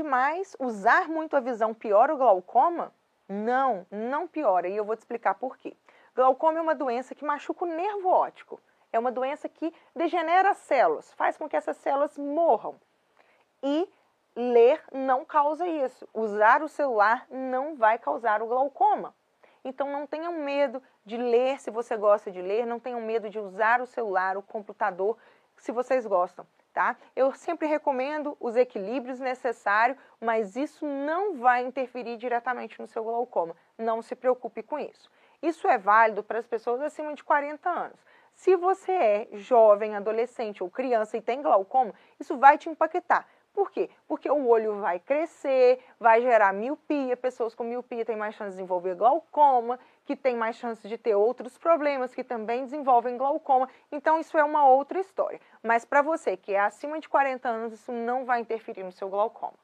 mais usar muito a visão piora o glaucoma? Não, não piora. E eu vou te explicar por quê. Glaucoma é uma doença que machuca o nervo óptico. É uma doença que degenera as células, faz com que essas células morram. E ler não causa isso. Usar o celular não vai causar o glaucoma. Então não tenham medo de ler se você gosta de ler, não tenham medo de usar o celular, o computador, se vocês gostam. Tá? Eu sempre recomendo os equilíbrios necessários, mas isso não vai interferir diretamente no seu glaucoma. Não se preocupe com isso. Isso é válido para as pessoas acima de 40 anos. Se você é jovem, adolescente ou criança e tem glaucoma, isso vai te impactar. Por quê? Porque o olho vai crescer, vai gerar miopia, pessoas com miopia têm mais chance de desenvolver glaucoma, que têm mais chance de ter outros problemas que também desenvolvem glaucoma. Então isso é uma outra história. Mas para você que é acima de 40 anos, isso não vai interferir no seu glaucoma.